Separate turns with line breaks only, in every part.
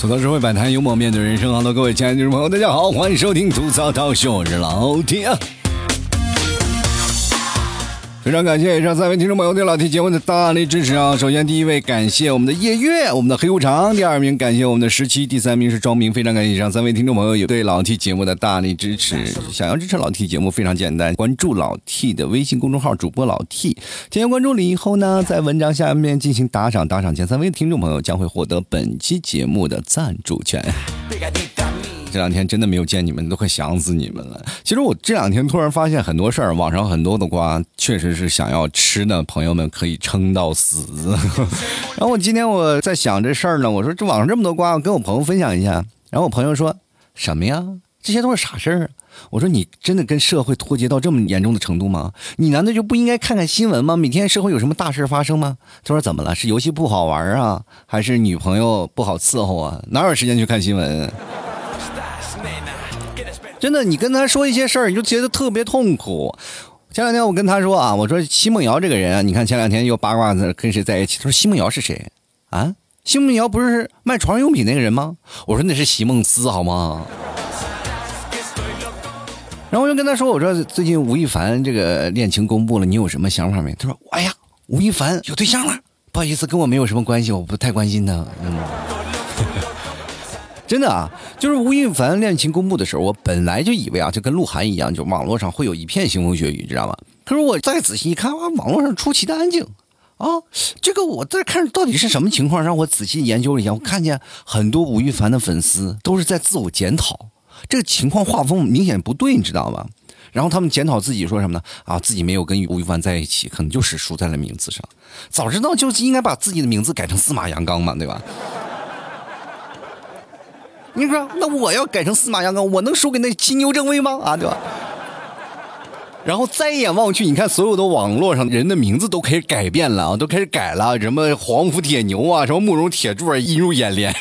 吐槽社会百态，幽默面对人生。Hello，各位亲爱的听众朋友，大家好，欢迎收听吐槽涛秀，我是老铁。非常感谢以上三位听众朋友对老 T 节目的大力支持啊！首先，第一位感谢我们的夜月，我们的黑无常；第二名感谢我们的十七，第三名是庄明。非常感谢以上三位听众朋友有对老 T 节目的大力支持。想要支持老 T 节目非常简单，关注老 T 的微信公众号主播老 T，添加关注了以后呢，在文章下面进行打赏，打赏前三位听众朋友将会获得本期节目的赞助权。这两天真的没有见你们，都快想死你们了。其实我这两天突然发现很多事儿，网上很多的瓜确实是想要吃的朋友们可以撑到死。然后我今天我在想这事儿呢，我说这网上这么多瓜，我跟我朋友分享一下。然后我朋友说什么呀？这些都是啥事儿？我说你真的跟社会脱节到这么严重的程度吗？你难道就不应该看看新闻吗？每天社会有什么大事发生吗？他说怎么了？是游戏不好玩啊，还是女朋友不好伺候啊？哪有时间去看新闻？真的，你跟他说一些事儿，你就觉得特别痛苦。前两天我跟他说啊，我说奚梦瑶这个人啊，你看前两天又八卦的跟谁在一起？他说奚梦瑶是谁啊？奚梦瑶不是卖床上用品那个人吗？我说那是席梦思好吗？然后我就跟他说，我说最近吴亦凡这个恋情公布了，你有什么想法没？他说，哎呀，吴亦凡有对象了，不好意思，跟我没有什么关系，我不太关心他。嗯。真的啊，就是吴亦凡恋情公布的时候，我本来就以为啊，就跟鹿晗一样，就网络上会有一片腥风血雨，知道吗？可是我再仔细一看，哇，网络上出奇的安静啊！这个我在看到底是什么情况？让我仔细研究了一下，我看见很多吴亦凡的粉丝都是在自我检讨，这个情况画风明显不对，你知道吗？然后他们检讨自己说什么呢？啊，自己没有跟吴亦凡在一起，可能就是输在了名字上。早知道就应该把自己的名字改成司马阳刚嘛，对吧？你说，那我要改成司马阳刚，我能输给那金牛正威吗？啊，对吧？然后再一眼望去，你看所有的网络上人的名字都开始改变了啊，都开始改了，什么黄甫铁牛啊，什么慕容铁柱啊，映入眼帘。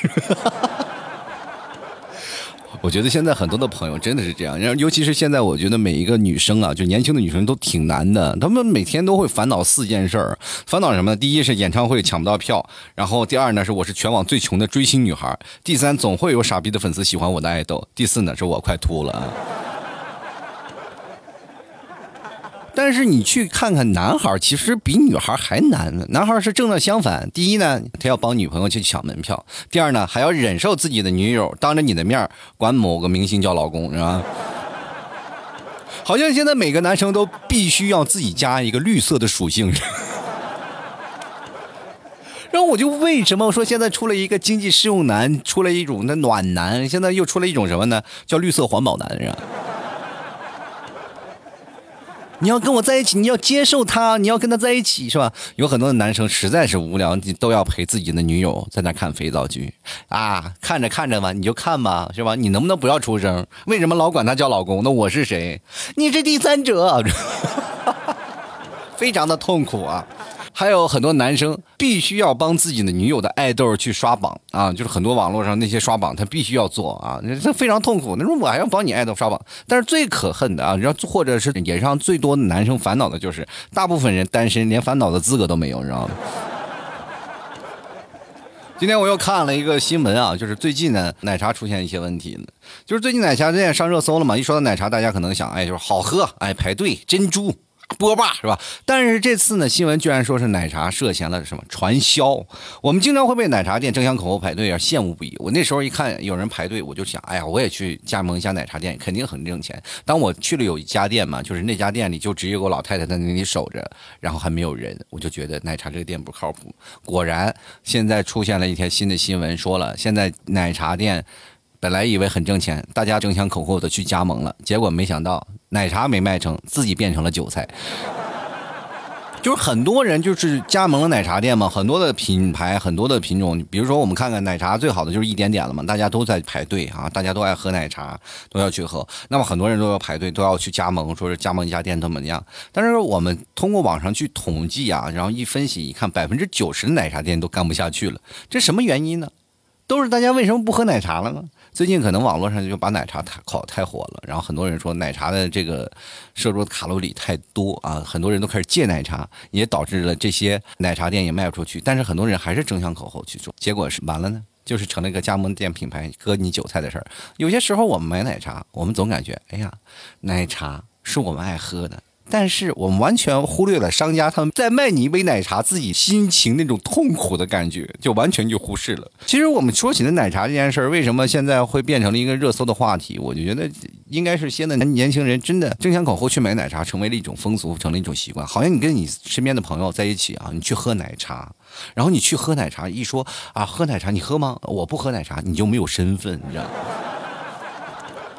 我觉得现在很多的朋友真的是这样，然后尤其是现在，我觉得每一个女生啊，就年轻的女生都挺难的，她们每天都会烦恼四件事儿，烦恼什么呢？第一是演唱会抢不到票，然后第二呢是我是全网最穷的追星女孩，第三总会有傻逼的粉丝喜欢我的爱豆，第四呢是我快秃了啊。但是你去看看男孩，其实比女孩还难。男孩是正的相反，第一呢，他要帮女朋友去抢门票；第二呢，还要忍受自己的女友当着你的面管某个明星叫老公，是吧？好像现在每个男生都必须要自己加一个绿色的属性。然后我就为什么说现在出了一个经济适用男，出了一种那暖男，现在又出了一种什么呢？叫绿色环保男，是吧？你要跟我在一起，你要接受他，你要跟他在一起，是吧？有很多的男生实在是无聊，你都要陪自己的女友在那看肥皂剧啊，看着看着吧，你就看吧，是吧？你能不能不要出声？为什么老管他叫老公？那我是谁？你是第三者，非常的痛苦啊。还有很多男生必须要帮自己的女友的爱豆去刷榜啊，就是很多网络上那些刷榜，他必须要做啊，这非常痛苦。那说我还要帮你爱豆刷榜，但是最可恨的啊，然后或者是也是让最多男生烦恼的就是，大部分人单身连烦恼的资格都没有，你知道吗？今天我又看了一个新闻啊，就是最近呢奶茶出现一些问题，就是最近奶茶现在上热搜了嘛，一说到奶茶，大家可能想，哎，就是好喝，哎，排队珍珠。波霸是吧？但是这次呢，新闻居然说是奶茶涉嫌了什么传销。我们经常会被奶茶店争相恐后排队而羡慕不已。我那时候一看有人排队，我就想，哎呀，我也去加盟一家奶茶店，肯定很挣钱。当我去了有一家店嘛，就是那家店里就只有个老太太在那里守着，然后还没有人，我就觉得奶茶这个店不靠谱。果然，现在出现了一条新的新闻，说了现在奶茶店。本来以为很挣钱，大家争相恐后的去加盟了，结果没想到奶茶没卖成，自己变成了韭菜。就是很多人就是加盟了奶茶店嘛，很多的品牌，很多的品种。比如说，我们看看奶茶最好的就是一点点了嘛，大家都在排队啊，大家都爱喝奶茶，都要去喝。那么很多人都要排队，都要去加盟，说是加盟一家店怎么样？但是我们通过网上去统计啊，然后一分析一看，百分之九十的奶茶店都干不下去了，这什么原因呢？都是大家为什么不喝奶茶了呢？最近可能网络上就把奶茶太烤太火了，然后很多人说奶茶的这个摄入卡路里太多啊，很多人都开始戒奶茶，也导致了这些奶茶店也卖不出去。但是很多人还是争相恐后去做，结果是完了呢，就是成了一个加盟店品牌割你韭菜的事儿。有些时候我们买奶茶，我们总感觉，哎呀，奶茶是我们爱喝的。但是我们完全忽略了商家他们在卖你一杯奶茶自己心情那种痛苦的感觉，就完全就忽视了。其实我们说起的奶茶这件事儿，为什么现在会变成了一个热搜的话题？我就觉得应该是现在年轻人真的争先恐后去买奶茶，成为了一种风俗，成了一种习惯。好像你跟你身边的朋友在一起啊，你去喝奶茶，然后你去喝奶茶，一说啊喝奶茶，你喝吗？我不喝奶茶，你就没有身份，你知道吗。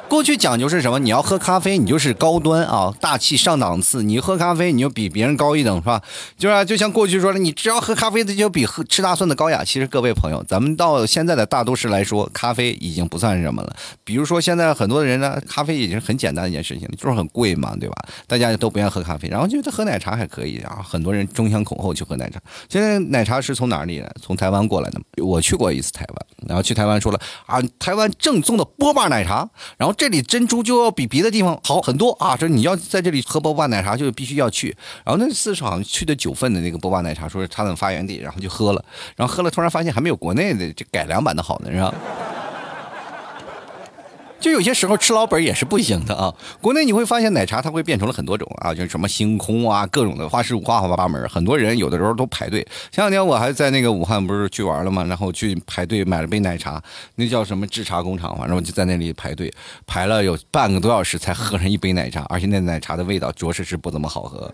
过去讲究是什么？你要喝咖啡，你就是高端啊，大气上档次。你喝咖啡，你就比别人高一等，是吧？就是就像过去说的，你只要喝咖啡，这就比喝吃大蒜的高雅。其实各位朋友，咱们到现在的大都市来说，咖啡已经不算是什么了。比如说现在很多人呢，咖啡已经很简单一件事情，就是很贵嘛，对吧？大家都不愿意喝咖啡，然后觉得喝奶茶还可以啊。很多人争先恐后去喝奶茶。现在奶茶是从哪里来？从台湾过来的。我去过一次台湾，然后去台湾说了啊，台湾正宗的波霸奶茶，然后。这里珍珠就要比别的地方好很多啊！说你要在这里喝波霸奶茶，就必须要去。然后那次好像去的九份的那个波霸奶茶，说是它的发源地，然后就喝了，然后喝了，突然发现还没有国内的这改良版的好呢，是吧？就有些时候吃老本也是不行的啊！国内你会发现奶茶它会变成了很多种啊，就是什么星空啊，各种的花式五花八门。很多人有的时候都排队。前两天我还在那个武汉不是去玩了吗？然后去排队买了杯奶茶，那叫什么制茶工厂，反正我就在那里排队，排了有半个多小时才喝上一杯奶茶，而且那奶茶的味道着实是不怎么好喝。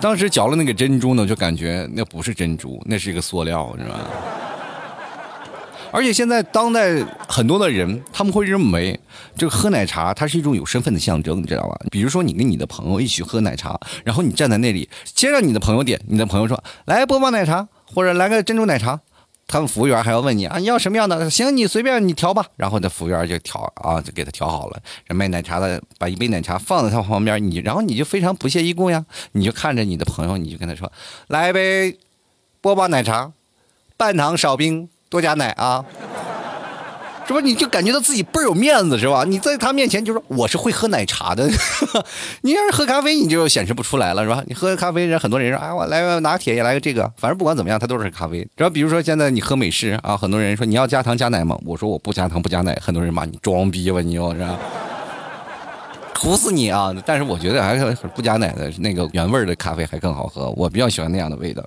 当时嚼了那个珍珠呢，就感觉那不是珍珠，那是一个塑料，是吧？而且现在当代很多的人，他们会认为这个喝奶茶它是一种有身份的象征，你知道吧？比如说你跟你的朋友一起喝奶茶，然后你站在那里，先让你的朋友点，你的朋友说来波霸奶茶或者来个珍珠奶茶，他们服务员还要问你啊你要什么样的？行，你随便你调吧。然后那服务员就调啊，就给他调好了。卖奶茶的把一杯奶茶放在他旁边，你然后你就非常不屑一顾呀，你就看着你的朋友，你就跟他说来一杯波霸奶茶，半糖少冰。多加奶啊，是吧？你就感觉到自己倍儿有面子，是吧？你在他面前就说我是会喝奶茶的，你要是喝咖啡，你就显示不出来了，是吧？你喝咖啡，人很多人说，哎，我来拿铁，也来个这个，反正不管怎么样，它都是咖啡。然后比如说现在你喝美式啊，很多人说你要加糖加奶吗？我说我不加糖不加奶，很多人骂你装逼吧，你又是？苦死你啊！但是我觉得还是不加奶的那个原味的咖啡还更好喝，我比较喜欢那样的味道。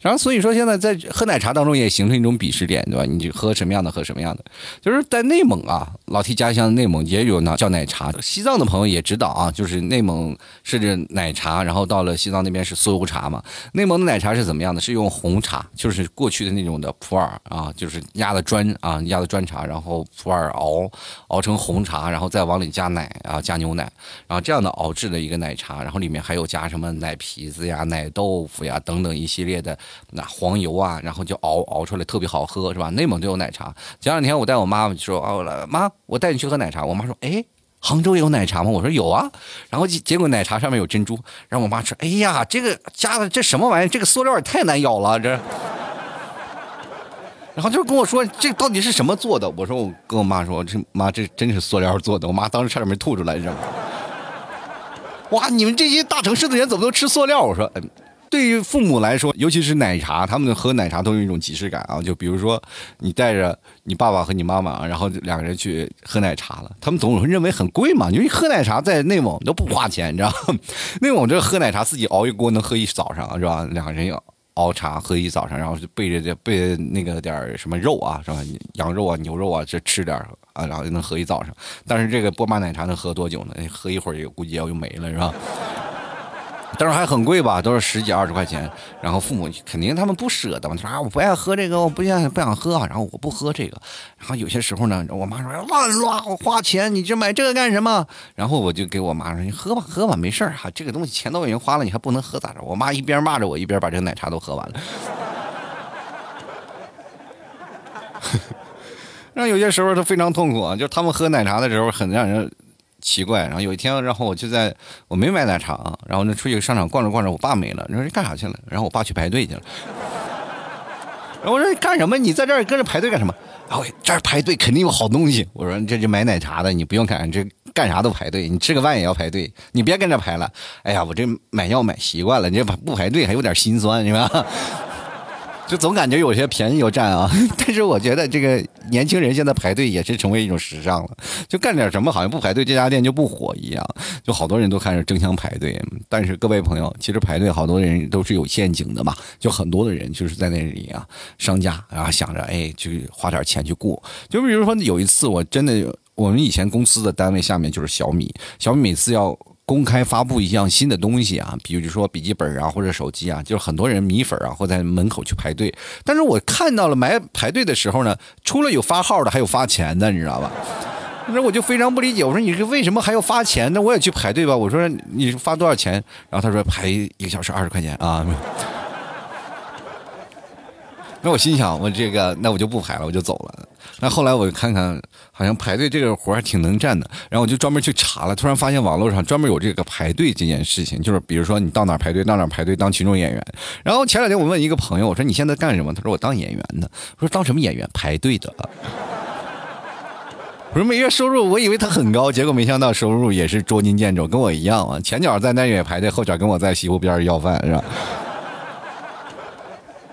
然后所以说现在在喝奶茶当中也形成一种鄙视链，对吧？你就喝什么样的喝什么样的。就是在内蒙啊，老提家乡的内蒙也有那叫奶茶。西藏的朋友也知道啊，就是内蒙是奶茶，然后到了西藏那边是酥油茶嘛。内蒙的奶茶是怎么样的？是用红茶，就是过去的那种的普洱啊，就是压的砖啊，压的砖茶，然后普洱熬熬成红茶，然后再往里加奶啊，加牛奶。然后这样的熬制的一个奶茶，然后里面还有加什么奶皮子呀、奶豆腐呀等等一系列的那黄油啊，然后就熬熬出来特别好喝，是吧？内蒙就有奶茶。前两天我带我妈妈说：“哦，妈，我带你去喝奶茶。”我妈说：“哎，杭州有奶茶吗？”我说：“有啊。”然后结果奶茶上面有珍珠，然后我妈说：“哎呀，这个加的这什么玩意儿？这个塑料也太难咬了，这。”然后就跟我说这到底是什么做的？我说我跟我妈说这妈这真是塑料做的。我妈当时差点没吐出来，你知道吗？哇，你们这些大城市的人怎么都吃塑料？我说，嗯，对于父母来说，尤其是奶茶，他们喝奶茶都有一种即视感啊。就比如说你带着你爸爸和你妈妈，然后两个人去喝奶茶了，他们总认为很贵嘛。因为喝奶茶在内蒙都不花钱，你知道内蒙这喝奶茶自己熬一锅能喝一早上，是吧？两个人要。熬茶喝一早上，然后就备着这备那个点什么肉啊，是吧？羊肉啊、牛肉啊，这吃点啊，然后就能喝一早上。但是这个波霸奶茶能喝多久呢？喝一会儿也估计要就没了，是吧？当时还很贵吧，都是十几二十块钱。然后父母肯定他们不舍得嘛，他说啊我不爱喝这个，我不想不想喝，然后我不喝这个。然后有些时候呢，我妈说乱乱花钱，你这买这个干什么？然后我就给我妈说你喝吧喝吧，没事儿哈，这个东西钱都已经花了，你还不能喝咋着？我妈一边骂着我，一边把这个奶茶都喝完了。让有些时候都非常痛苦啊，就是他们喝奶茶的时候很让人。奇怪，然后有一天，然后我就在我没买奶茶，然后呢出去商场逛着逛着，我爸没了，你说你干啥去了？然后我爸去排队去了。然后我说干什么？你在这儿跟着排队干什么？然后这儿排队肯定有好东西。我说这就买奶茶的，你不用看，这干啥都排队，你吃个饭也要排队，你别跟着排了。哎呀，我这买药买习惯了，你这不排队还有点心酸，是吧？就总感觉有些便宜又占啊，但是我觉得这个年轻人现在排队也是成为一种时尚了，就干点什么好像不排队这家店就不火一样，就好多人都开始争相排队。但是各位朋友，其实排队好多人都是有陷阱的嘛，就很多的人就是在那里啊，商家然后想着哎，去花点钱去过。就比如说有一次我真的，我们以前公司的单位下面就是小米，小米每次要。公开发布一样新的东西啊，比如说笔记本啊或者手机啊，就是很多人米粉啊会在门口去排队。但是我看到了买排队的时候呢，除了有发号的，还有发钱的，你知道吧？那我就非常不理解，我说你是为什么还要发钱？呢我也去排队吧。我说你发多少钱？然后他说排一个小时二十块钱啊。那我心想，我这个那我就不排了，我就走了。那后来我看看，好像排队这个活还挺能干的。然后我就专门去查了，突然发现网络上专门有这个排队这件事情，就是比如说你到哪排队，到哪排队当群众演员。然后前两天我问一个朋友，我说你现在干什么？他说我当演员的。我说当什么演员？排队的。我说每月收入，我以为他很高，结果没想到收入也是捉襟见肘，跟我一样啊。前脚在那边排队，后脚跟我在西湖边要饭，是吧？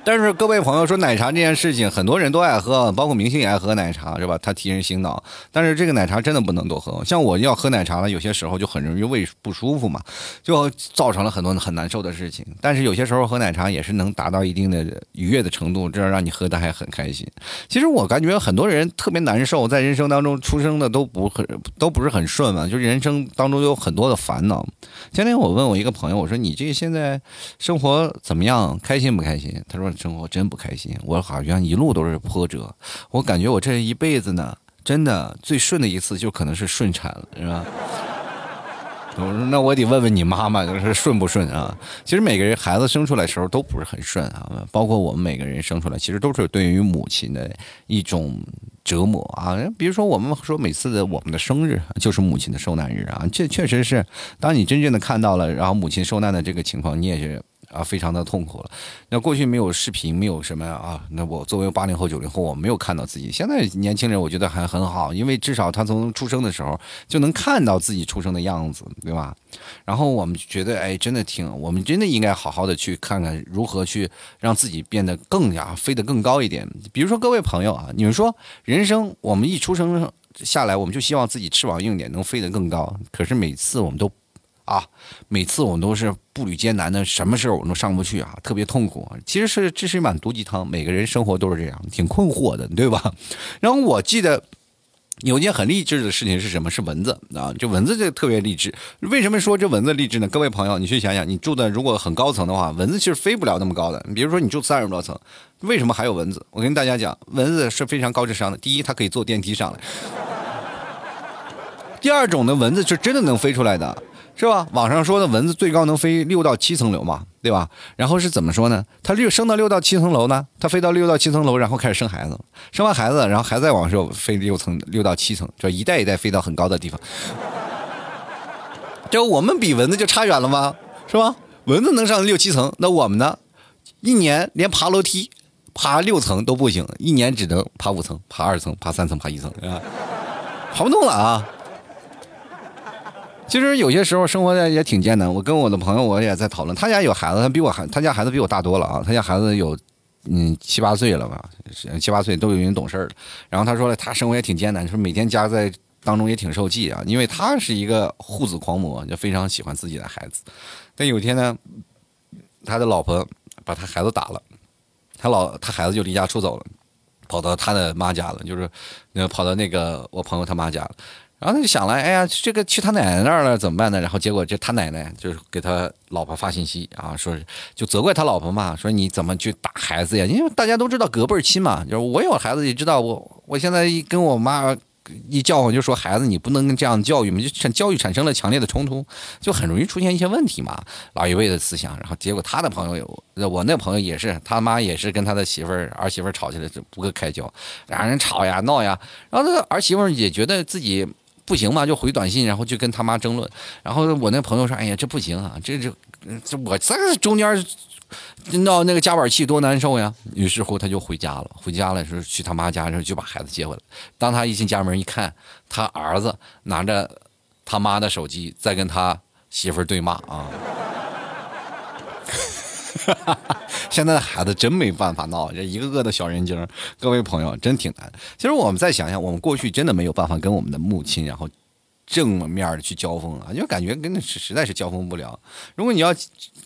但是各位朋友说奶茶这件事情，很多人都爱喝，包括明星也爱喝奶茶，是吧？它提神醒脑。但是这个奶茶真的不能多喝，像我要喝奶茶了，有些时候就很容易胃不舒服嘛，就造成了很多很难受的事情。但是有些时候喝奶茶也是能达到一定的愉悦的程度，这样让你喝的还很开心。其实我感觉很多人特别难受，在人生当中出生的都不很都不是很顺嘛，就是人生当中有很多的烦恼。今天我问我一个朋友，我说你这现在生活怎么样？开心不开心？他说。生活真不开心，我好像一路都是波折。我感觉我这一辈子呢，真的最顺的一次就可能是顺产了，是吧？我说那我得问问你妈妈，就是顺不顺啊？其实每个人孩子生出来时候都不是很顺啊，包括我们每个人生出来，其实都是对于母亲的一种折磨啊。比如说我们说每次的我们的生日就是母亲的受难日啊，这确实是当你真正的看到了，然后母亲受难的这个情况，你也是。啊，非常的痛苦了。那过去没有视频，没有什么啊。那我作为八零后、九零后，我没有看到自己。现在年轻人，我觉得还很好，因为至少他从出生的时候就能看到自己出生的样子，对吧？然后我们觉得，哎，真的挺，我们真的应该好好的去看看如何去让自己变得更加飞得更高一点。比如说各位朋友啊，你们说人生，我们一出生下来，我们就希望自己翅膀硬点，能飞得更高。可是每次我们都。啊，每次我们都是步履艰难的，什么事儿我们都上不去啊，特别痛苦。其实是这是一碗毒鸡汤，每个人生活都是这样，挺困惑的，对吧？然后我记得有件很励志的事情是什么？是蚊子啊，这蚊子就特别励志。为什么说这蚊子励志呢？各位朋友，你去想想，你住的如果很高层的话，蚊子其实飞不了那么高的。比如说你住三十多层，为什么还有蚊子？我跟大家讲，蚊子是非常高智商的。第一，它可以坐电梯上来；第二种的蚊子是真的能飞出来的。是吧？网上说的蚊子最高能飞六到七层楼嘛，对吧？然后是怎么说呢？它六升到六到七层楼呢？它飞到六到七层楼，然后开始生孩子，生完孩子，然后还在往上飞六层六到七层，就一代一代飞到很高的地方。就我们比蚊子就差远了吗？是吧？蚊子能上六七层，那我们呢？一年连爬楼梯爬六层都不行，一年只能爬五层、爬二层、爬三层、爬一层，啊，爬不动了啊！其实有些时候生活的也挺艰难。我跟我的朋友，我也在讨论。他家有孩子，他比我孩，他家孩子比我大多了啊。他家孩子有，嗯，七八岁了吧，七八岁都有人懂事了。然后他说了，他生活也挺艰难，说每天家在当中也挺受气啊，因为他是一个护子狂魔，就非常喜欢自己的孩子。但有一天呢，他的老婆把他孩子打了，他老他孩子就离家出走了，跑到他的妈家了，就是跑到那个我朋友他妈家了。然后他就想了，哎呀，这个去他奶奶那儿了怎么办呢？然后结果这他奶奶就是给他老婆发信息啊，说就责怪他老婆嘛，说你怎么去打孩子呀？因为大家都知道隔辈儿亲嘛，就是我有孩子也知道，我我现在一跟我妈。一叫唤就说孩子，你不能这样教育嘛，就产教育产生了强烈的冲突，就很容易出现一些问题嘛。老一辈的思想，然后结果他的朋友，我那朋友也是，他妈也是跟他的媳妇儿儿媳妇儿吵起来就不可开交，两人吵呀闹呀，然后那个儿媳妇儿也觉得自己不行嘛，就回短信，然后就跟他妈争论。然后我那朋友说：“哎呀，这不行啊，这这这我这中间。”闹那个夹板气多难受呀！于是乎他就回家了，回家了说去他妈家，然后就把孩子接回来。当他一进家门一看，他儿子拿着他妈的手机在跟他媳妇对骂啊！现在的孩子真没办法闹，这一个个的小人精，各位朋友真挺难。其实我们再想想，我们过去真的没有办法跟我们的母亲，然后。正面的去交锋啊，就感觉跟那实实在是交锋不了。如果你要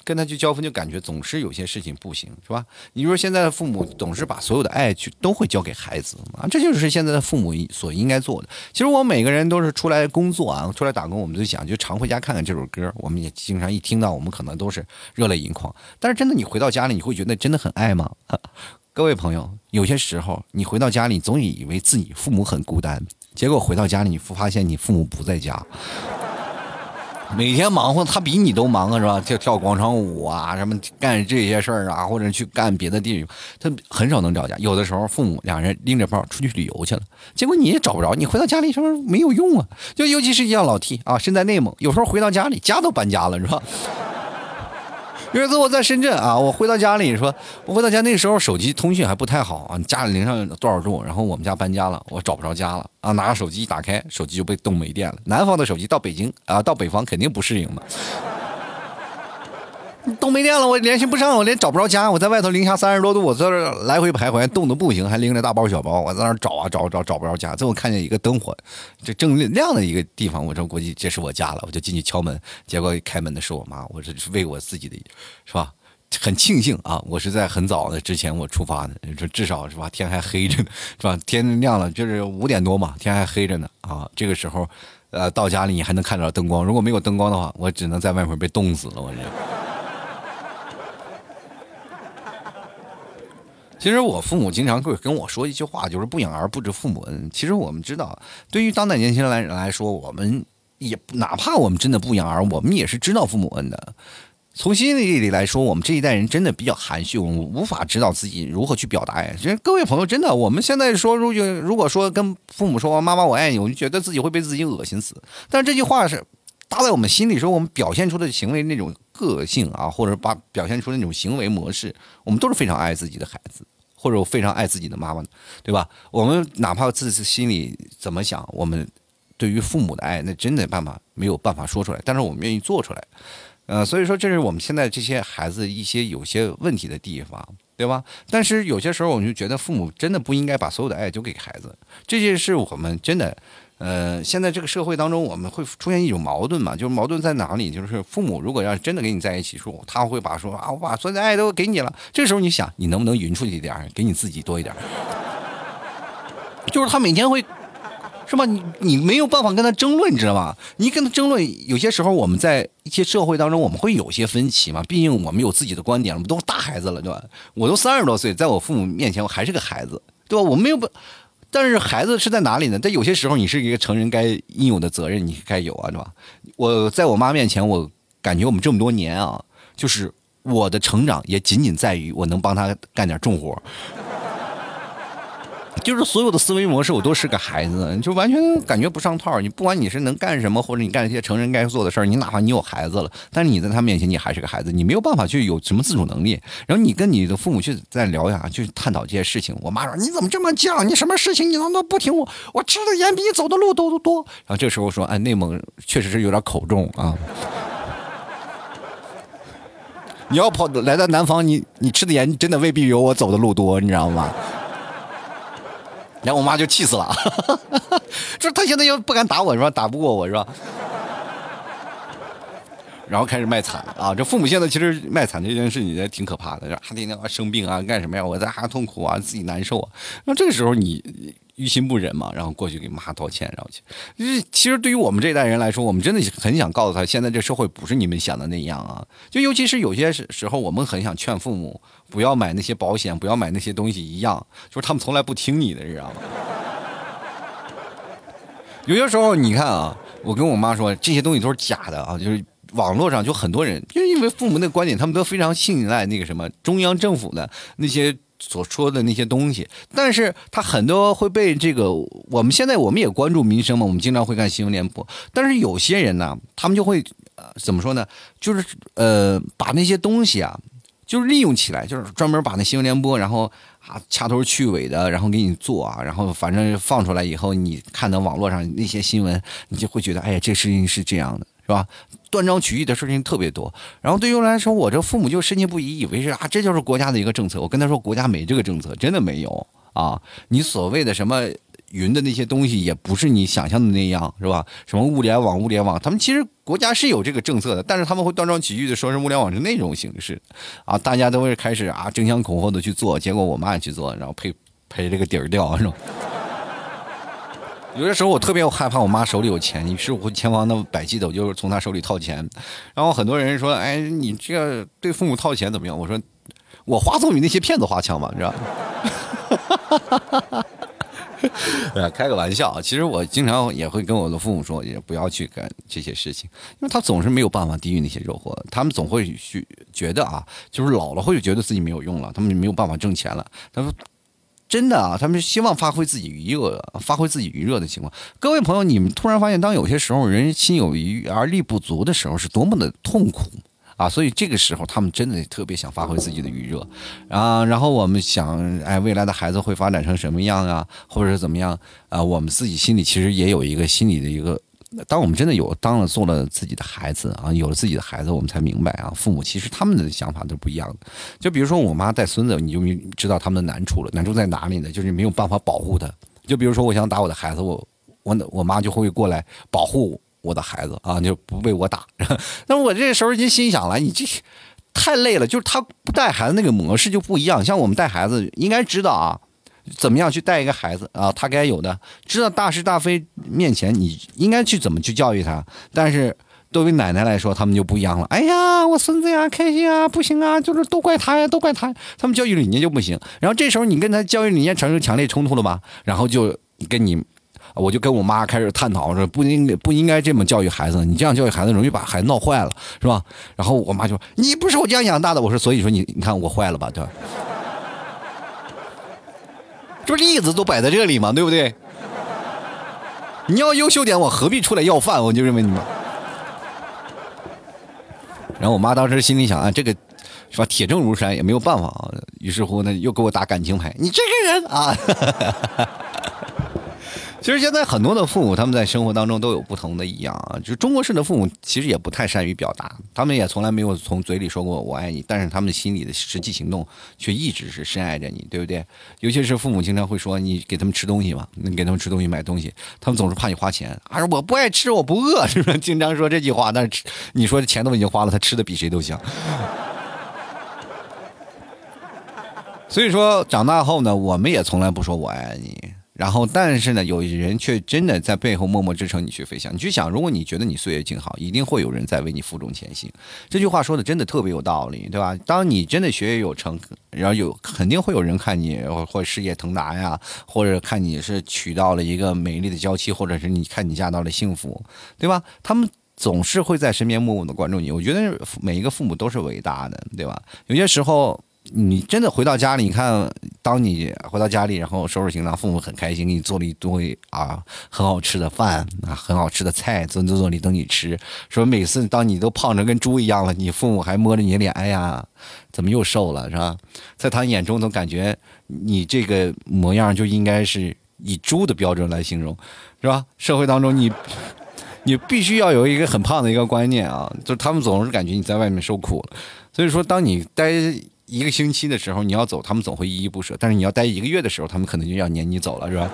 跟他去交锋，就感觉总是有些事情不行，是吧？你说现在的父母总是把所有的爱去都会交给孩子啊，这就是现在的父母所应该做的。其实我们每个人都是出来工作啊，出来打工，我们就想就常回家看看这首歌，我们也经常一听到，我们可能都是热泪盈眶。但是真的，你回到家里，你会觉得真的很爱吗？各位朋友，有些时候你回到家里，总以为自己父母很孤单。结果回到家里，你发现你父母不在家，每天忙活，他比你都忙啊，是吧？跳跳广场舞啊，什么干这些事儿啊，或者去干别的地方，他很少能找家。有的时候，父母两人拎着包出去旅游去了，结果你也找不着。你回到家里，是不是没有用啊？就尤其是一样老 T 啊，身在内蒙，有时候回到家里，家都搬家了，是吧？有一次我在深圳啊，我回到家里说，我回到家那时候手机通讯还不太好啊，家里零上多少度，然后我们家搬家了，我找不着家了啊，拿着手机一打开，手机就被冻没电了。南方的手机到北京啊，到北方肯定不适应嘛。都没电了，我联系不上，我连找不着家。我在外头零下三十多度，我在这来回徘徊，冻得不行，还拎着大包小包，我在那找啊找找找不着家。最后看见一个灯火，这正亮的一个地方，我说估计这是我家了，我就进去敲门。结果开门的是我妈，我这是为我自己的，是吧？很庆幸啊，我是在很早的之前我出发的，说至少是吧，天还黑着呢，是吧？天亮了就是五点多嘛，天还黑着呢啊。这个时候，呃，到家里你还能看着灯光，如果没有灯光的话，我只能在外面被冻死了，我这。其实我父母经常会跟我说一句话，就是“不养儿不知父母恩”。其实我们知道，对于当代年轻人来来说，我们也哪怕我们真的不养儿，我们也是知道父母恩的。从心理里来说，我们这一代人真的比较含蓄，我们无法知道自己如何去表达爱。其实各位朋友，真的，我们现在说，如果如果说跟父母说“妈妈我爱你”，我就觉得自己会被自己恶心死。但这句话是搭在我们心里时候，我们表现出的行为那种个性啊，或者把表现出那种行为模式，我们都是非常爱自己的孩子。或者非常爱自己的妈妈，对吧？我们哪怕自己心里怎么想，我们对于父母的爱，那真的办法没有办法说出来，但是我们愿意做出来。呃，所以说这是我们现在这些孩子一些有些问题的地方，对吧？但是有些时候我们就觉得父母真的不应该把所有的爱都给孩子，这些是我们真的。呃，现在这个社会当中，我们会出现一种矛盾嘛？就是矛盾在哪里？就是父母如果要真的跟你在一起说，他会把说啊，我把所有的爱都给你了。这时候你想，你能不能匀出去一点，给你自己多一点？就是他每天会，是吧？你你没有办法跟他争论，你知道吗？你跟他争论，有些时候我们在一些社会当中，我们会有些分歧嘛。毕竟我们有自己的观点，我们都是大孩子了，对吧？我都三十多岁，在我父母面前，我还是个孩子，对吧？我没有不。但是孩子是在哪里呢？在有些时候，你是一个成人该应有的责任，你该有啊，对吧？我在我妈面前，我感觉我们这么多年啊，就是我的成长也仅仅在于我能帮她干点重活。就是所有的思维模式，我都是个孩子，就完全感觉不上套。你不管你是能干什么，或者你干一些成人该做的事儿，你哪怕你有孩子了，但是你在他面前，你还是个孩子，你没有办法去有什么自主能力。然后你跟你的父母去在聊呀，去探讨这些事情。我妈说：“你怎么这么犟？你什么事情你能都不听我？我吃的盐比你走的路都多。”然后这时候说：“哎，内蒙确实是有点口重啊。你要跑来到南方，你你吃的盐真的未必有我走的路多，你知道吗？”然后我妈就气死了，就是她现在又不敢打我是吧？打不过我是吧？然后开始卖惨啊！这父母现在其实卖惨这件事情也挺可怕的，还天天生病啊，干什么呀？我在还痛苦啊，自己难受啊。那这个时候你于心不忍嘛，然后过去给妈道歉，然后去。其实对于我们这代人来说，我们真的很想告诉他，现在这社会不是你们想的那样啊。就尤其是有些时候，我们很想劝父母不要买那些保险，不要买那些东西一样，就是他们从来不听你的，你知道吗？有些时候你看啊，我跟我妈说这些东西都是假的啊，就是网络上就很多人，就是因为父母的观点，他们都非常信赖那个什么中央政府的那些。所说的那些东西，但是他很多会被这个，我们现在我们也关注民生嘛，我们经常会看新闻联播，但是有些人呢，他们就会呃怎么说呢？就是呃把那些东西啊，就是利用起来，就是专门把那新闻联播，然后啊掐头去尾的，然后给你做啊，然后反正放出来以后，你看到网络上那些新闻，你就会觉得，哎呀，这事情是这样的。是吧？断章取义的事情特别多。然后对于我来说，我这父母就深信不疑，以为是啊，这就是国家的一个政策。我跟他说，国家没这个政策，真的没有啊。你所谓的什么云的那些东西，也不是你想象的那样，是吧？什么物联网、物联网，他们其实国家是有这个政策的，但是他们会断章取义的说是物联网是那种形式啊。大家都会开始啊争相恐后的去做，结果我妈也去做，然后赔赔这个底儿掉，是吧？有的时候我特别害怕我妈手里有钱，于是我会前方的百计的，我就从她手里套钱。然后很多人说：“哎，你这个对父母套钱怎么样？”我说：“我花总比那些骗子花强嘛，你知道？” 哎开个玩笑啊。其实我经常也会跟我的父母说，也不要去干这些事情，因为他总是没有办法抵御那些诱惑。他们总会去觉得啊，就是老了会觉得自己没有用了，他们没有办法挣钱了。他说。真的啊，他们希望发挥自己余热，发挥自己余热的情况。各位朋友，你们突然发现，当有些时候人心有余而力不足的时候，是多么的痛苦啊！所以这个时候，他们真的特别想发挥自己的余热啊。然后我们想，哎，未来的孩子会发展成什么样啊，或者是怎么样啊？我们自己心里其实也有一个心理的一个。当我们真的有当了做了自己的孩子啊，有了自己的孩子，我们才明白啊，父母其实他们的想法都不一样的。就比如说我妈带孙子，你就明知道他们的难处了。难处在哪里呢？就是没有办法保护他。就比如说我想打我的孩子，我我我妈就会过来保护我的孩子啊，就不被我打。那我这时候就心想了，你这太累了。就是他不带孩子那个模式就不一样。像我们带孩子，应该知道啊。怎么样去带一个孩子啊？他该有的知道大是大非面前，你应该去怎么去教育他。但是作为奶奶来说，他们就不一样了。哎呀，我孙子呀，开心啊，不行啊，就是都怪他呀，都怪他。他们教育理念就不行。然后这时候你跟他教育理念产生强烈冲突了吧？然后就跟你，我就跟我妈开始探讨说，不应不应该这么教育孩子？你这样教育孩子，容易把孩子闹坏了，是吧？然后我妈就说：“你不是我这样养大的。”我说：“所以说你你看我坏了吧？对吧？”这不例子都摆在这里吗？对不对？你要优秀点，我何必出来要饭？我就认为你们。然后我妈当时心里想啊，这个是吧？铁证如山，也没有办法啊。于是乎呢，又给我打感情牌。你这个人啊。其实现在很多的父母，他们在生活当中都有不同的一样啊。就中国式的父母，其实也不太善于表达，他们也从来没有从嘴里说过“我爱你”，但是他们心里的实际行动却一直是深爱着你，对不对？尤其是父母经常会说：“你给他们吃东西嘛，你给他们吃东西、买东西，他们总是怕你花钱。”啊，我不爱吃，我不饿，是不是？经常说这句话，但是你说钱都已经花了，他吃的比谁都香。所以说，长大后呢，我们也从来不说“我爱你”。然后，但是呢，有人却真的在背后默默支撑你去飞翔。你去想，如果你觉得你岁月静好，一定会有人在为你负重前行。这句话说的真的特别有道理，对吧？当你真的学业有成，然后有肯定会有人看你或事业腾达呀，或者看你是娶到了一个美丽的娇妻，或者是你看你嫁到了幸福，对吧？他们总是会在身边默默的关注你。我觉得每一个父母都是伟大的，对吧？有些时候。你真的回到家里，你看，当你回到家里，然后收拾行囊，父母很开心，给你做了一堆啊很好吃的饭啊，很好吃的菜，坐在坐里等你吃。说每次当你都胖成跟猪一样了，你父母还摸着你脸，哎呀，怎么又瘦了，是吧？在他眼中，总感觉你这个模样就应该是以猪的标准来形容，是吧？社会当中，你 你必须要有一个很胖的一个观念啊，就是他们总是感觉你在外面受苦了，所以说，当你待。一个星期的时候你要走，他们总会依依不舍；但是你要待一个月的时候，他们可能就要撵你走了，是吧？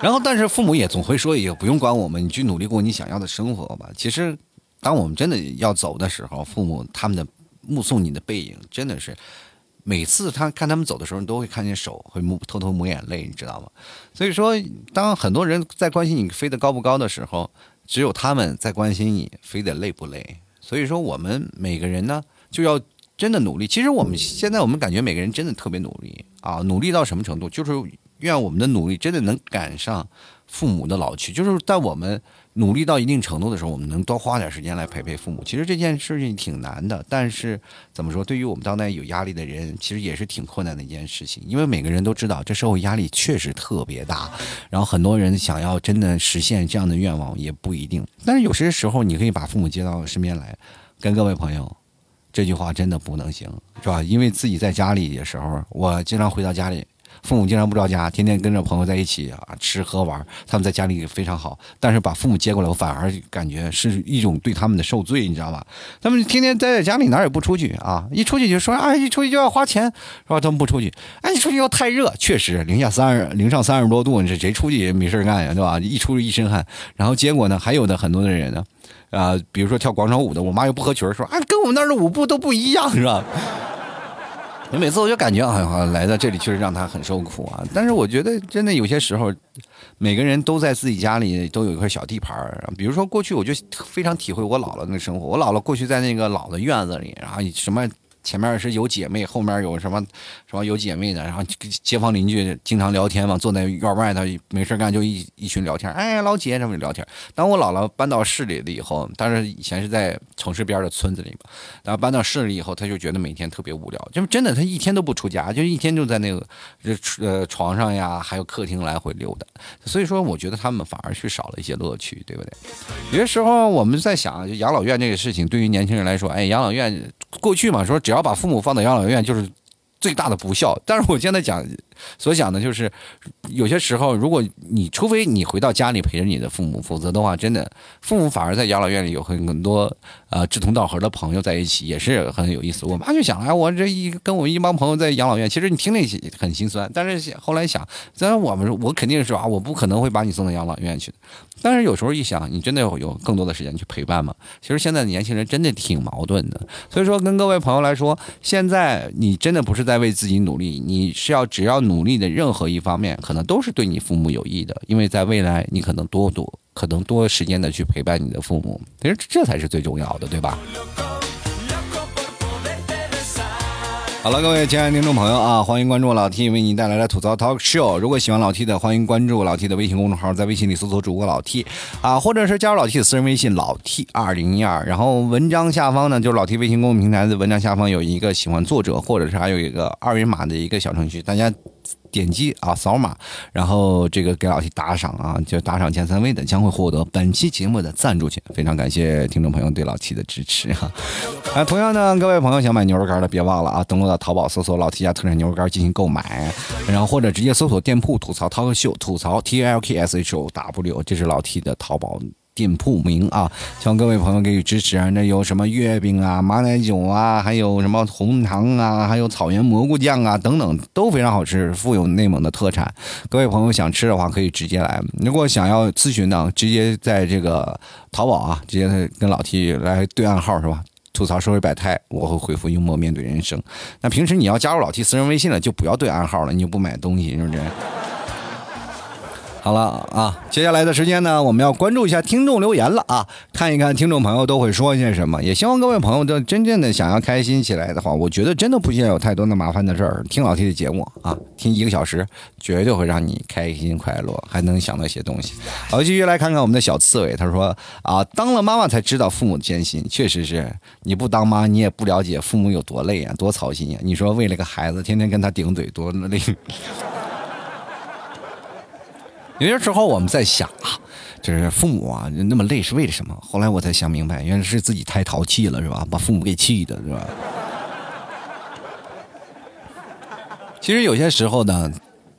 然后，但是父母也总会说也：不用管我们，你去努力过你想要的生活吧。其实，当我们真的要走的时候，父母他们的目送你的背影，真的是每次他看他们走的时候，你都会看见手会抹偷偷抹眼泪，你知道吗？所以说，当很多人在关心你飞得高不高的时候，只有他们在关心你飞得累不累。所以说，我们每个人呢，就要真的努力。其实我们现在我们感觉每个人真的特别努力啊，努力到什么程度？就是愿我们的努力真的能赶上父母的老去，就是在我们。努力到一定程度的时候，我们能多花点时间来陪陪父母。其实这件事情挺难的，但是怎么说，对于我们当代有压力的人，其实也是挺困难的一件事情。因为每个人都知道，这社会压力确实特别大，然后很多人想要真的实现这样的愿望也不一定。但是有些时候，你可以把父母接到身边来，跟各位朋友，这句话真的不能行，是吧？因为自己在家里的时候，我经常回到家里。父母经常不着家，天天跟着朋友在一起啊，吃喝玩。他们在家里非常好，但是把父母接过来，我反而感觉是一种对他们的受罪，你知道吧？他们天天待在家里，哪儿也不出去啊！一出去就说啊，一出去就要花钱，是吧？他们不出去，哎，一出去又太热，确实零下三十，零上三十多度，你说谁出去也没事干呀，对吧？一出去一身汗，然后结果呢，还有的很多的人呢，啊，比如说跳广场舞的，我妈又不合群，说啊，跟我们那儿的舞步都不一样，是吧？你每次我就感觉啊，来到这里确实让他很受苦啊。但是我觉得真的有些时候，每个人都在自己家里都有一块小地盘儿。比如说过去，我就非常体会我姥姥那生活。我姥姥过去在那个老的院子里，然后什么。前面是有姐妹，后面有什么什么有姐妹的，然后街坊邻居经常聊天嘛，坐在院外头没事干就一一群聊天，哎，老姐这么聊天。当我姥姥搬到市里了以后，但是以前是在城市边的村子里嘛，然后搬到市里以后，她就觉得每天特别无聊，就真的她一天都不出家，就一天就在那个呃床上呀，还有客厅来回溜达。所以说，我觉得他们反而去少了一些乐趣，对不对？有些时候我们在想，就养老院这个事情，对于年轻人来说，哎，养老院过去嘛，说只。只要把父母放到养老院，就是最大的不孝。但是我现在讲。所想的就是，有些时候，如果你除非你回到家里陪着你的父母，否则的话，真的父母反而在养老院里有很很多呃志同道合的朋友在一起，也是很有意思。我妈就想，哎，我这一跟我一帮朋友在养老院，其实你听着很心酸。但是后来想，虽然我们我肯定是啊，我不可能会把你送到养老院去。但是有时候一想，你真的有有更多的时间去陪伴吗？其实现在的年轻人真的挺矛盾的。所以说，跟各位朋友来说，现在你真的不是在为自己努力，你是要只要努。努力的任何一方面，可能都是对你父母有益的，因为在未来，你可能多多可能多时间的去陪伴你的父母，其实这才是最重要的，对吧？好了，各位亲爱的听众朋友啊，欢迎关注老 T 为你带来的吐槽 Talk Show。如果喜欢老 T 的，欢迎关注老 T 的微信公众号，在微信里搜索主播老 T 啊，或者是加入老 T 的私人微信老 T 二零一二。然后文章下方呢，就是老 T 微信公众平台的文章下方有一个喜欢作者，或者是还有一个二维码的一个小程序，大家。点击啊，扫码，然后这个给老 T 打赏啊，就打赏前三位的将会获得本期节目的赞助权。非常感谢听众朋友对老 T 的支持哈。啊，同样呢，各位朋友想买牛肉干的，别忘了啊，登录到淘宝搜索老 T 家特产牛肉干进行购买，然后或者直接搜索店铺吐槽涛哥秀，吐槽 T L K S H O W，这是老 T 的淘宝。店铺名啊，希望各位朋友给予支持啊！那有什么月饼啊、马奶酒啊，还有什么红糖啊，还有草原蘑菇酱啊，等等都非常好吃，富有内蒙的特产。各位朋友想吃的话，可以直接来。如果想要咨询呢，直接在这个淘宝啊，直接跟老 T 来对暗号是吧？吐槽社会百态，我会回复幽默面对人生。那平时你要加入老 T 私人微信了，就不要对暗号了，你就不买东西，是不是？好了啊，接下来的时间呢，我们要关注一下听众留言了啊，看一看听众朋友都会说些什么。也希望各位朋友都真正的想要开心起来的话，我觉得真的不需要有太多的麻烦的事儿。听老 T 的节目啊，听一个小时，绝对会让你开心快乐，还能想到一些东西。好，继续来看看我们的小刺猬，他说啊，当了妈妈才知道父母的艰辛，确实是你不当妈，你也不了解父母有多累啊，多操心呀。你说为了个孩子，天天跟他顶嘴，多累。有些时候我们在想啊，就是父母啊那么累是为了什么？后来我才想明白，原来是自己太淘气了，是吧？把父母给气的，是吧？其实有些时候呢，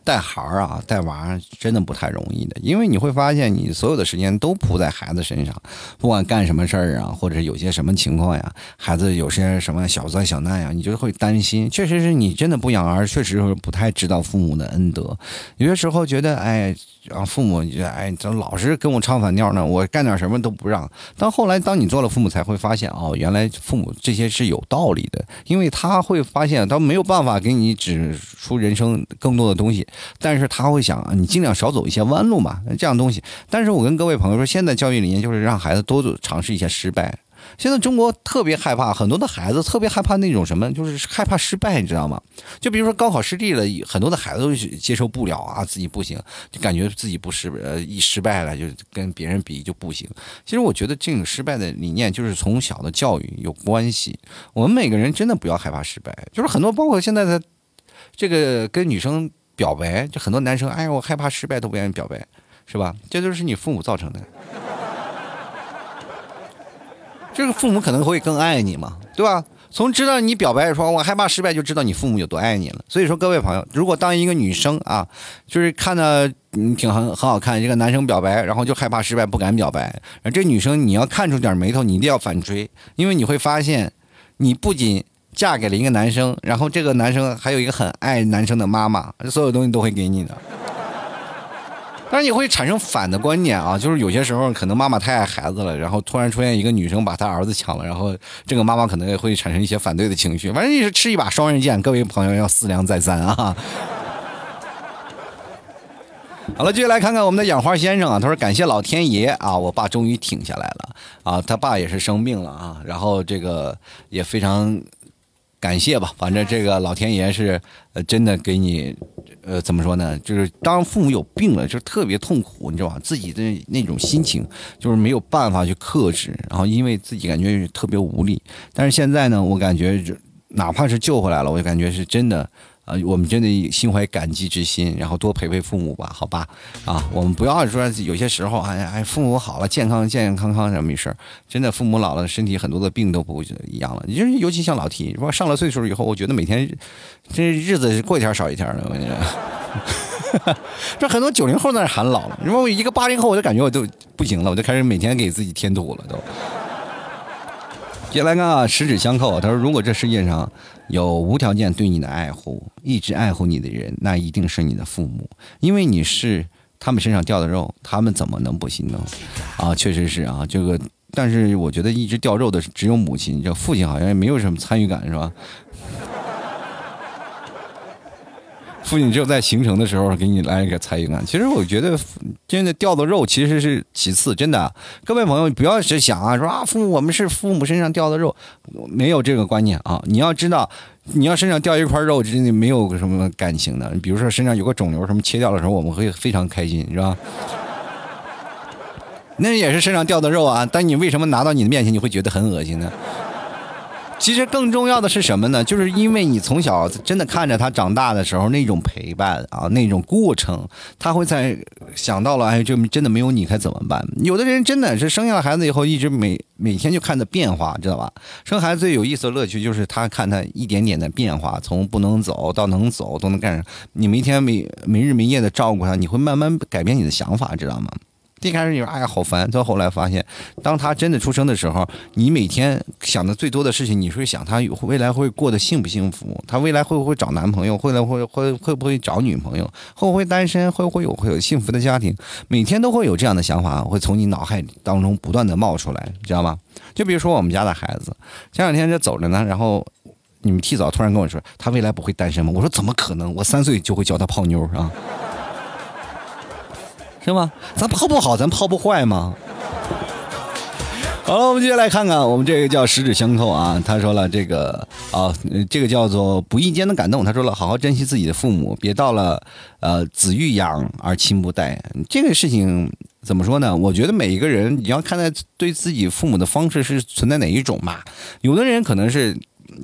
带孩儿啊，带娃真的不太容易的，因为你会发现你所有的时间都扑在孩子身上，不管干什么事儿啊，或者有些什么情况呀，孩子有些什么小灾小难呀，你就会担心。确实是你真的不养儿，确实是不太知道父母的恩德。有些时候觉得，哎，让父母就哎，怎么老是跟我唱反调呢？我干点什么都不让。到后来，当你做了父母，才会发现，哦，原来父母这些是有道理的，因为他会发现他没有办法给你指出人生更多的东西。但是他会想，你尽量少走一些弯路嘛，这样东西。但是我跟各位朋友说，现在教育理念就是让孩子多尝试一些失败。现在中国特别害怕，很多的孩子特别害怕那种什么，就是害怕失败，你知道吗？就比如说高考失利了，很多的孩子都接受不了啊，自己不行，就感觉自己不失呃一失败了就跟别人比就不行。其实我觉得这种失败的理念就是从小的教育有关系。我们每个人真的不要害怕失败，就是很多包括现在的这个跟女生。表白就很多男生，哎呀，我害怕失败，都不愿意表白，是吧？这就是你父母造成的。这个父母可能会更爱你嘛，对吧？从知道你表白说我害怕失败，就知道你父母有多爱你了。所以说，各位朋友，如果当一个女生啊，就是看到你挺很很好看，这个男生表白，然后就害怕失败，不敢表白，这女生你要看出点眉头，你一定要反追，因为你会发现，你不仅。嫁给了一个男生，然后这个男生还有一个很爱男生的妈妈，所有东西都会给你的。但是你会产生反的观念啊，就是有些时候可能妈妈太爱孩子了，然后突然出现一个女生把他儿子抢了，然后这个妈妈可能也会产生一些反对的情绪。反正你是吃一把双刃剑，各位朋友要思量再三啊。好了，接下来看看我们的养花先生啊，他说感谢老天爷啊，我爸终于挺下来了啊，他爸也是生病了啊，然后这个也非常。感谢吧，反正这个老天爷是，呃，真的给你，呃，怎么说呢？就是当父母有病了，就是特别痛苦，你知道吧？自己的那种心情就是没有办法去克制，然后因为自己感觉特别无力。但是现在呢，我感觉哪怕是救回来了，我就感觉是真的。啊，我们真的心怀感激之心，然后多陪陪父母吧，好吧？啊，我们不要说有些时候，哎呀，哎，父母好了，健康健健康康，什么没事真的，父母老了，身体很多的病都不一样了。尤其像老提说上了岁数以后，我觉得每天这日子过一天少一天的。我跟你说，这很多九零后在那喊老了，你说我一个八零后，我就感觉我都不行了，我就开始每天给自己添堵了都。接下来看啊，十指相扣。他说：“如果这世界上有无条件对你的爱护，一直爱护你的人，那一定是你的父母，因为你是他们身上掉的肉，他们怎么能不心疼？啊，确实是啊，这个。但是我觉得一直掉肉的只有母亲，这父亲好像也没有什么参与感，是吧？”父亲只有在行程的时候给你来一个参与感。其实我觉得，真的掉的肉其实是其次。真的，各位朋友不要去想啊，说啊，父母我们是父母身上掉的肉，没有这个观念啊。你要知道，你要身上掉一块肉，真的没有什么感情的。比如说身上有个肿瘤什么切掉的时候，我们会非常开心，是吧？那也是身上掉的肉啊。但你为什么拿到你的面前你会觉得很恶心呢？其实更重要的是什么呢？就是因为你从小真的看着他长大的时候那种陪伴啊，那种过程，他会在想到了，哎，这真的没有你该怎么办？有的人真的是生下孩子以后，一直每每天就看着变化，知道吧？生孩子最有意思的乐趣就是他看他一点点的变化，从不能走到能走，都能干上。你每天没没日没夜的照顾他，你会慢慢改变你的想法，知道吗？一开始你说哎呀好烦，到后来发现，当他真的出生的时候，你每天想的最多的事情，你是想他未来会过得幸不幸福？他未来会不会找男朋友？未来会会会不会找女朋友？会不会单身？会不会有会有幸福的家庭？每天都会有这样的想法，会从你脑海当中不断的冒出来，知道吗？就比如说我们家的孩子，前两天这走着呢，然后你们提早突然跟我说，他未来不会单身吗？我说怎么可能？我三岁就会教他泡妞啊。是吗？咱泡不好，咱泡不坏吗？好了，我们接下来看看，我们这个叫十指相扣啊。他说了这个啊，这个叫做不意间的感动。他说了，好好珍惜自己的父母，别到了呃子欲养而亲不待。这个事情怎么说呢？我觉得每一个人你要看待对自己父母的方式是存在哪一种嘛。有的人可能是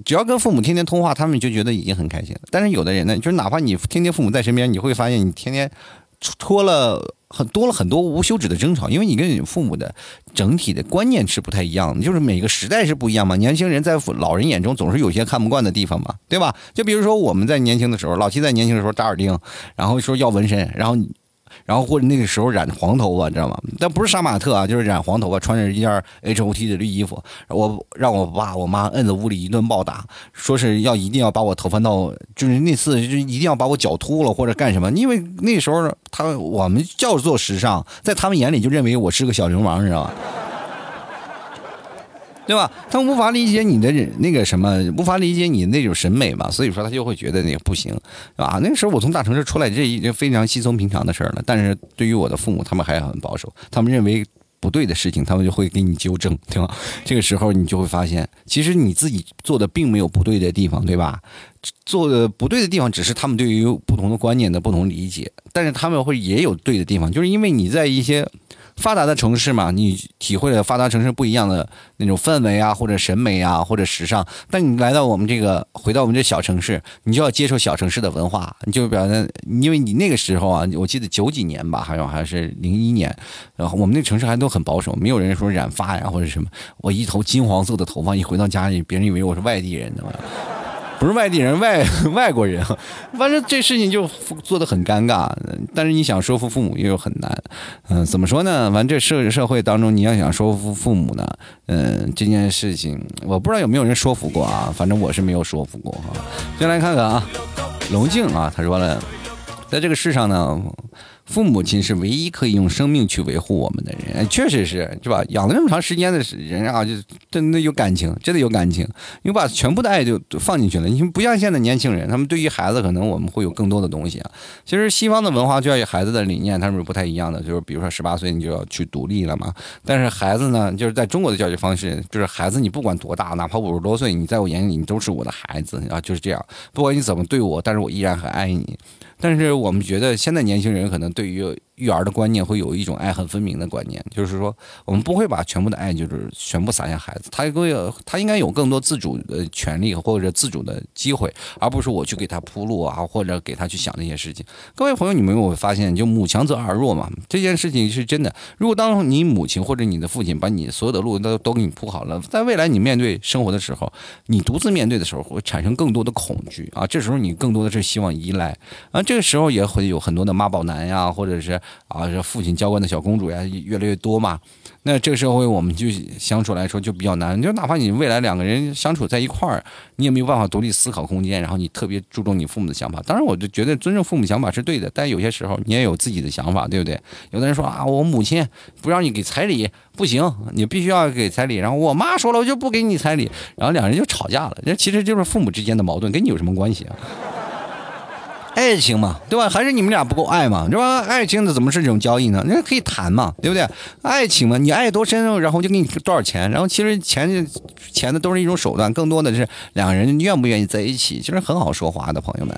只要跟父母天天通话，他们就觉得已经很开心了。但是有的人呢，就是哪怕你天天父母在身边，你会发现你天天。拖了很多了很多无休止的争吵，因为你跟你父母的整体的观念是不太一样的，就是每个时代是不一样嘛。年轻人在老人眼中总是有些看不惯的地方嘛，对吧？就比如说我们在年轻的时候，老七在年轻的时候扎耳钉，然后说要纹身，然后。然后或者那个时候染黄头发，知道吗？但不是杀马特啊，就是染黄头发，穿着一件 H O T 的绿衣服。我让我爸我妈摁在屋里一顿暴打，说是要一定要把我头发弄，就是那次就一定要把我脚秃了或者干什么。因为那时候他我们叫做时尚，在他们眼里就认为我是个小流氓，你知道吗？对吧？他无法理解你的那个什么，无法理解你那种审美嘛，所以说他就会觉得那个不行，对吧？那个时候我从大城市出来，这已经非常稀松平常的事儿了。但是对于我的父母，他们还很保守，他们认为不对的事情，他们就会给你纠正，对吧？这个时候你就会发现，其实你自己做的并没有不对的地方，对吧？做的不对的地方，只是他们对于不同的观念的不同理解，但是他们会也有对的地方，就是因为你在一些。发达的城市嘛，你体会了发达城市不一样的那种氛围啊，或者审美啊，或者时尚。但你来到我们这个，回到我们这小城市，你就要接受小城市的文化，你就表现，因为你那个时候啊，我记得九几年吧，好像还是零一年，然后我们那城市还都很保守，没有人说染发呀或者什么。我一头金黄色的头发，一回到家里，别人以为我是外地人呢。不是外地人，外外国人，反正这事情就做的很尴尬。但是你想说服父母又很难，嗯，怎么说呢？反正这社社会当中，你要想说服父母呢，嗯，这件事情我不知道有没有人说服过啊。反正我是没有说服过哈。先来看看啊，龙静啊，他说了，在这个世上呢。父母亲是唯一可以用生命去维护我们的人，确实是，是吧？养了这么长时间的人啊，就真的有感情，真的有感情，你把全部的爱就放进去了。你不像现在年轻人，他们对于孩子可能我们会有更多的东西啊。其实西方的文化教育孩子的理念，他们是不太一样的，就是比如说十八岁你就要去独立了嘛。但是孩子呢，就是在中国的教育方式，就是孩子你不管多大，哪怕五十多岁，你在我眼里你都是我的孩子啊，就是这样。不管你怎么对我，但是我依然很爱你。但是我们觉得现在年轻人可能对于。育儿的观念会有一种爱恨分明的观念，就是说我们不会把全部的爱就是全部撒向孩子，他会有他应该有更多自主的权利或者自主的机会，而不是我去给他铺路啊，或者给他去想那些事情。各位朋友，你们有没有发现，就母强则儿弱嘛？这件事情是真的。如果当你母亲或者你的父亲把你所有的路都都给你铺好了，在未来你面对生活的时候，你独自面对的时候会产生更多的恐惧啊。这时候你更多的是希望依赖啊，这个时候也会有很多的妈宝男呀，或者是。啊，这父亲娇惯的小公主呀，越来越多嘛。那这个社会，我们就相处来说就比较难。就哪怕你未来两个人相处在一块儿，你也没有办法独立思考空间。然后你特别注重你父母的想法，当然我就觉得尊重父母想法是对的。但有些时候你也有自己的想法，对不对？有的人说啊，我母亲不让你给彩礼，不行，你必须要给彩礼。然后我妈说了，我就不给你彩礼。然后两人就吵架了。这其实就是父母之间的矛盾，跟你有什么关系啊？爱情嘛，对吧？还是你们俩不够爱嘛，是吧？爱情的怎么是这种交易呢？那可以谈嘛，对不对？爱情嘛，你爱多深，然后就给你多少钱，然后其实钱钱的都是一种手段，更多的是两个人愿不愿意在一起，其实很好说话的，朋友们。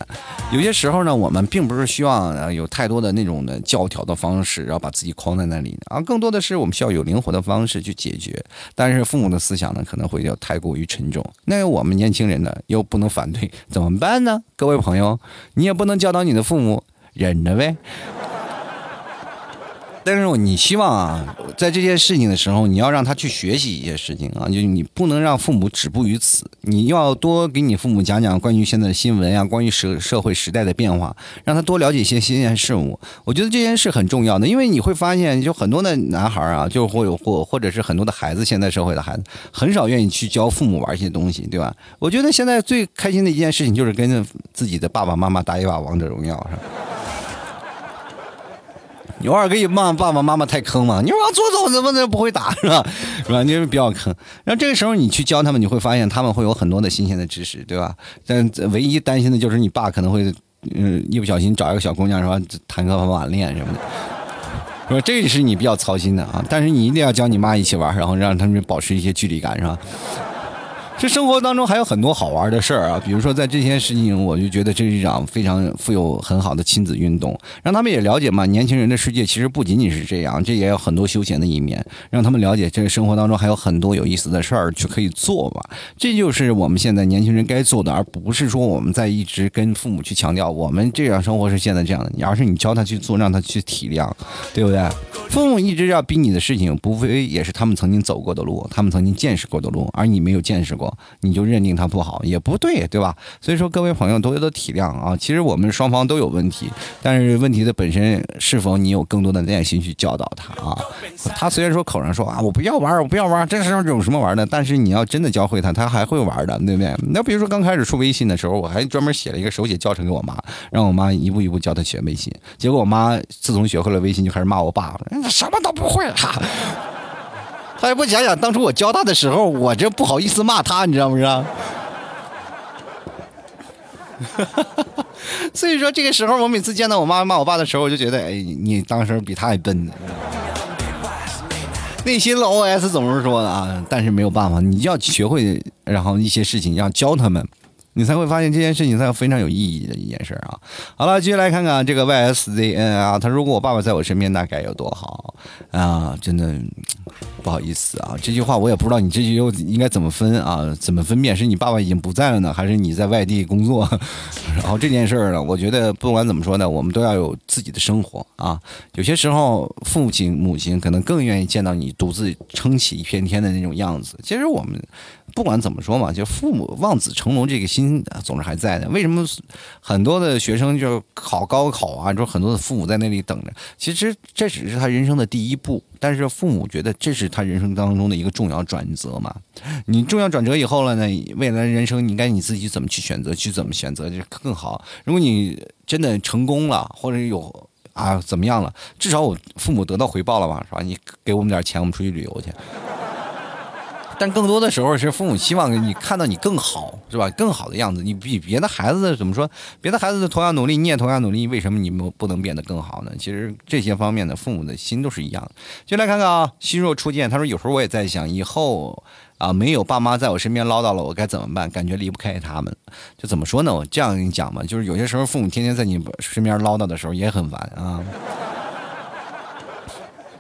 有些时候呢，我们并不是希望有太多的那种的教条的方式，然后把自己框在那里啊，更多的是我们需要有灵活的方式去解决。但是父母的思想呢，可能会要太过于沉重，那我们年轻人呢，又不能反对，怎么办呢？各位朋友，你也不能。能教导你的父母，忍着呗。但是你希望啊，在这件事情的时候，你要让他去学习一些事情啊，就你不能让父母止步于此，你要多给你父母讲讲关于现在的新闻啊，关于社社会时代的变化，让他多了解一些新鲜事物。我觉得这件事很重要的，因为你会发现，就很多的男孩啊，就或或或者是很多的孩子，现在社会的孩子很少愿意去教父母玩一些东西，对吧？我觉得现在最开心的一件事情就是跟着自己的爸爸妈妈打一把王者荣耀，是吧？你偶尔可以骂爸爸妈妈太坑嘛？你往左走怎么怎么不会打是吧？是吧？你比较坑。然后这个时候你去教他们，你会发现他们会有很多的新鲜的知识，对吧？但唯一担心的就是你爸可能会，嗯，一不小心找一个小姑娘是吧，谈个晚恋什么的，是吧？这是你比较操心的啊。但是你一定要教你妈一起玩，然后让他们保持一些距离感，是吧？这生活当中还有很多好玩的事儿啊，比如说在这些事情，我就觉得这是一场非常富有很好的亲子运动，让他们也了解嘛，年轻人的世界其实不仅仅是这样，这也有很多休闲的一面，让他们了解这个生活当中还有很多有意思的事儿去可以做嘛。这就是我们现在年轻人该做的，而不是说我们在一直跟父母去强调我们这样生活是现在这样的，而是你教他去做，让他去体谅，对不对？父母一直要逼你的事情，不非也是他们曾经走过的路，他们曾经见识过的路，而你没有见识过，你就认定他不好，也不对，对吧？所以说，各位朋友多多体谅啊。其实我们双方都有问题，但是问题的本身是否你有更多的耐心去教导他啊？他虽然说口上说啊，我不要玩，我不要玩，这时候有什么玩的？但是你要真的教会他，他还会玩的，对不对？那比如说刚开始出微信的时候，我还专门写了一个手写教程给我妈，让我妈一步一步教他学微信。结果我妈自从学会了微信，就开始骂我爸了，什么都不会。他他也不想想当初我教他的时候，我这不好意思骂他，你知道不知道？所以说这个时候，我每次见到我妈骂我爸的时候，我就觉得，哎，你当时比他还笨呢。内心的 OS 总是说的啊，但是没有办法，你要学会，然后一些事情要教他们。你才会发现这件事情才非常有意义的一件事啊！好了，继续来看看这个 YSZN 啊，他如果我爸爸在我身边，那该有多好啊！真的不好意思啊，这句话我也不知道你这句又应该怎么分啊？怎么分辨是你爸爸已经不在了呢，还是你在外地工作？然后这件事儿呢，我觉得不管怎么说呢，我们都要有自己的生活啊。有些时候，父亲母亲可能更愿意见到你独自撑起一片天的那种样子。其实我们。不管怎么说嘛，就父母望子成龙这个心总是还在的。为什么很多的学生就考高考啊？就很多的父母在那里等着。其实这只是他人生的第一步，但是父母觉得这是他人生当中的一个重要转折嘛。你重要转折以后了呢，未来人生应该你自己怎么去选择，去怎么选择就更好。如果你真的成功了，或者有啊怎么样了，至少我父母得到回报了嘛，是吧？你给我们点钱，我们出去旅游去。但更多的时候是父母希望你看到你更好，是吧？更好的样子，你比别的孩子怎么说？别的孩子同样努力，你也同样努力，为什么你们不能变得更好呢？其实这些方面的父母的心都是一样的。就来看看啊，心若初见，他说有时候我也在想，以后啊没有爸妈在我身边唠叨了，我该怎么办？感觉离不开他们。就怎么说呢？我这样跟你讲吧，就是有些时候父母天天在你身边唠叨的时候也很烦啊。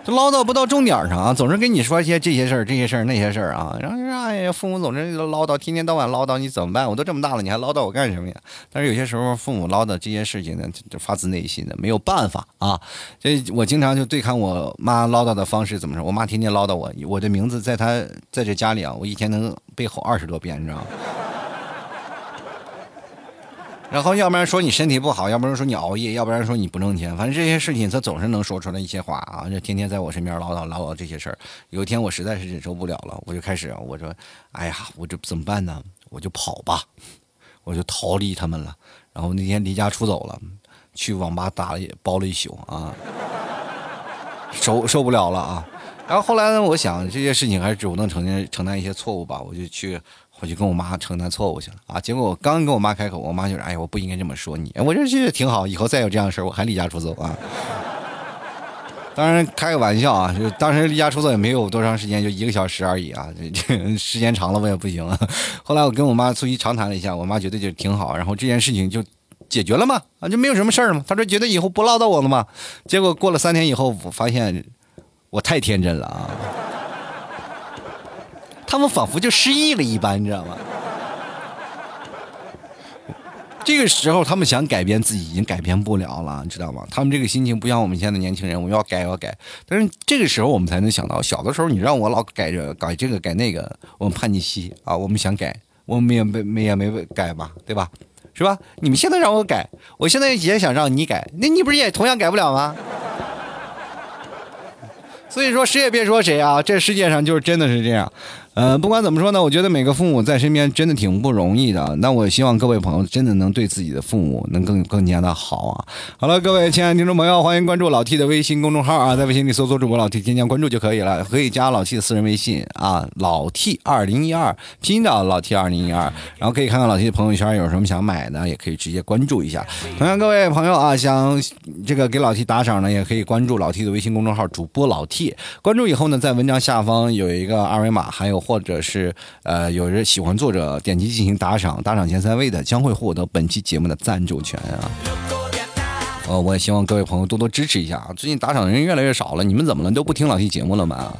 就唠叨不到重点上啊，总是跟你说一些这些事儿、这些事儿、那些事儿啊，然后说哎呀，父母总是唠叨，天天到晚唠叨，你怎么办？我都这么大了，你还唠叨我干什么呀？但是有些时候父母唠叨这些事情呢，就发自内心的，没有办法啊。这我经常就对抗我妈唠叨的方式，怎么说？我妈天天唠叨我，我的名字在她在这家里啊，我一天能背吼二十多遍，你知道吗？然后要不然说你身体不好，要不然说你熬夜，要不然说你不挣钱，反正这些事情他总是能说出来一些话啊，就天天在我身边唠叨唠叨这些事儿。有一天我实在是忍受不了了，我就开始我说，哎呀，我这怎么办呢？我就跑吧，我就逃离他们了。然后那天离家出走了，去网吧打了包了一宿啊，受受不了了啊。然后后来呢，我想这些事情还是主动承担承担一些错误吧，我就去。我就跟我妈承担错误去了啊！结果我刚跟我妈开口，我妈就说：“哎呀，我不应该这么说你。”我这其实挺好，以后再有这样的事儿，我还离家出走啊！当然开个玩笑啊，就当时离家出走也没有多长时间，就一个小时而已啊！这这时间长了我也不行啊。后来我跟我妈促膝长谈了一下，我妈觉得就挺好，然后这件事情就解决了嘛，啊，就没有什么事儿嘛。她说觉得以后不唠叨我了嘛。结果过了三天以后，我发现我太天真了啊！他们仿佛就失忆了一般，你知道吗？这个时候，他们想改变自己，已经改变不了了，你知道吗？他们这个心情不像我们现在年轻人，我要改要改。但是这个时候，我们才能想到，小的时候你让我老改着改这个改那个，我们叛逆期啊，我们想改，我们也没没也没改嘛，对吧？是吧？你们现在让我改，我现在也想让你改，那你不是也同样改不了吗？所以说，谁也别说谁啊，这世界上就是真的是这样。呃，不管怎么说呢，我觉得每个父母在身边真的挺不容易的。那我希望各位朋友真的能对自己的父母能更更加的好啊。好了，各位亲爱的听众朋友，欢迎关注老 T 的微信公众号啊，在微信里搜索主播老 T，添加关注就可以了，可以加老 T 的私人微信啊，老 T 二零一二，拼音的老 T 二零一二，然后可以看看老 T 的朋友圈有什么想买的，也可以直接关注一下。同样，各位朋友啊，想这个给老 T 打赏呢，也可以关注老 T 的微信公众号主播老 T，关注以后呢，在文章下方有一个二维码，还有。或者是呃有人喜欢作者点击进行打赏，打赏前三位的将会获得本期节目的赞助权啊。呃，我也希望各位朋友多多支持一下啊！最近打赏的人越来越少了，你们怎么了？都不听老 T 节目了吗？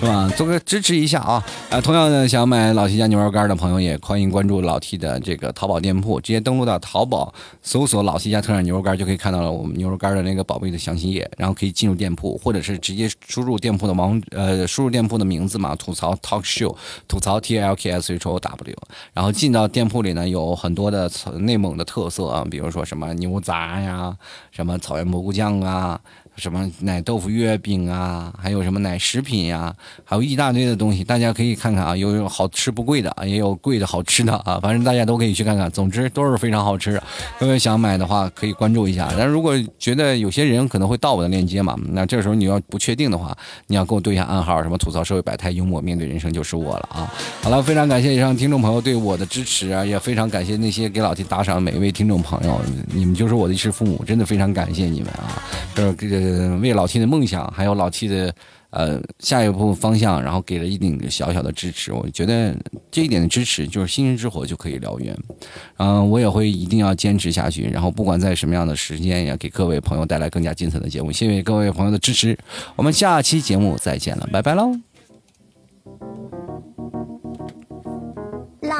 是吧？做个支持一下啊！呃，同样的，想买老 T 家牛肉干的朋友也欢迎关注老 T 的这个淘宝店铺，直接登录到淘宝搜索“老 T 家特产牛肉干”，就可以看到了我们牛肉干的那个宝贝的详情页，然后可以进入店铺，或者是直接输入店铺的网呃输入店铺的名字嘛，吐槽 Talk Show，吐槽 T L K S H O W，然后进到店铺里呢，有很多的内蒙的特色啊，比如说什么牛杂呀，什么草原蘑菇酱啊。什么奶豆腐月饼啊，还有什么奶食品呀，还有一大堆的东西，大家可以看看啊，有好吃不贵的，也有贵的好吃的啊，反正大家都可以去看看，总之都是非常好吃。各位想买的话可以关注一下，但如果觉得有些人可能会盗我的链接嘛，那这时候你要不确定的话，你要跟我对一下暗号，什么吐槽社会百态，幽默面对人生就是我了啊。好了，非常感谢以上听众朋友对我的支持啊，也非常感谢那些给老弟打赏的每一位听众朋友，你们就是我的衣食父母，真的非常感谢你们啊，这这。嗯，为老七的梦想，还有老七的呃下一步方向，然后给了一点小小的支持。我觉得这一点的支持，就是星星之火就可以燎原。嗯，我也会一定要坚持下去，然后不管在什么样的时间，也给各位朋友带来更加精彩的节目。谢谢各位朋友的支持，我们下期节目再见了，拜拜喽！